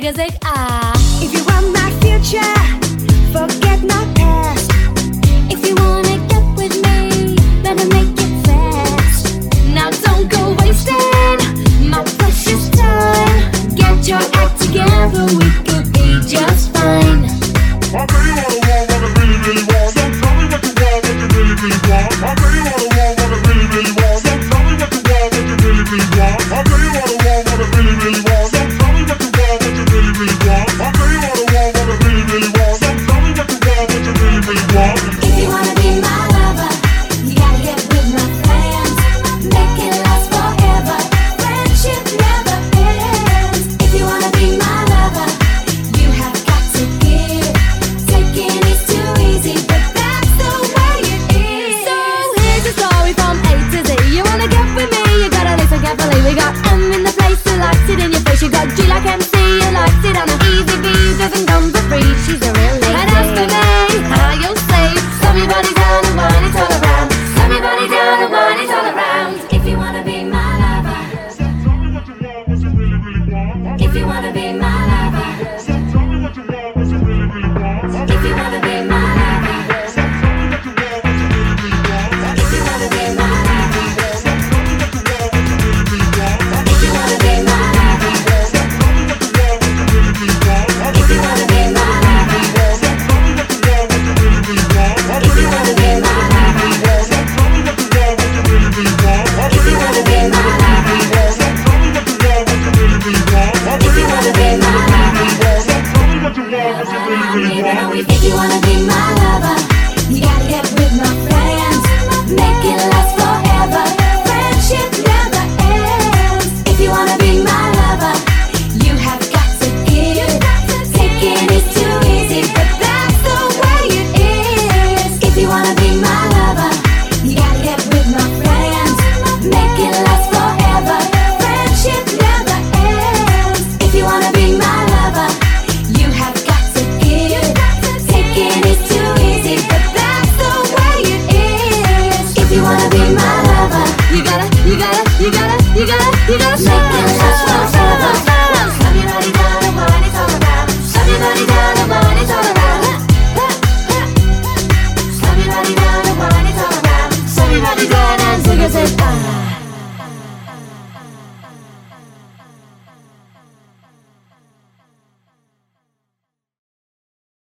zig ah. If you want my future, forget my past. If you wanna get with me, better make it fast. Now don't go wasting my precious time. Get your act together, we could be just fine. I really wanna want what I really really want. Don't tell me what you want, what you really really want. We got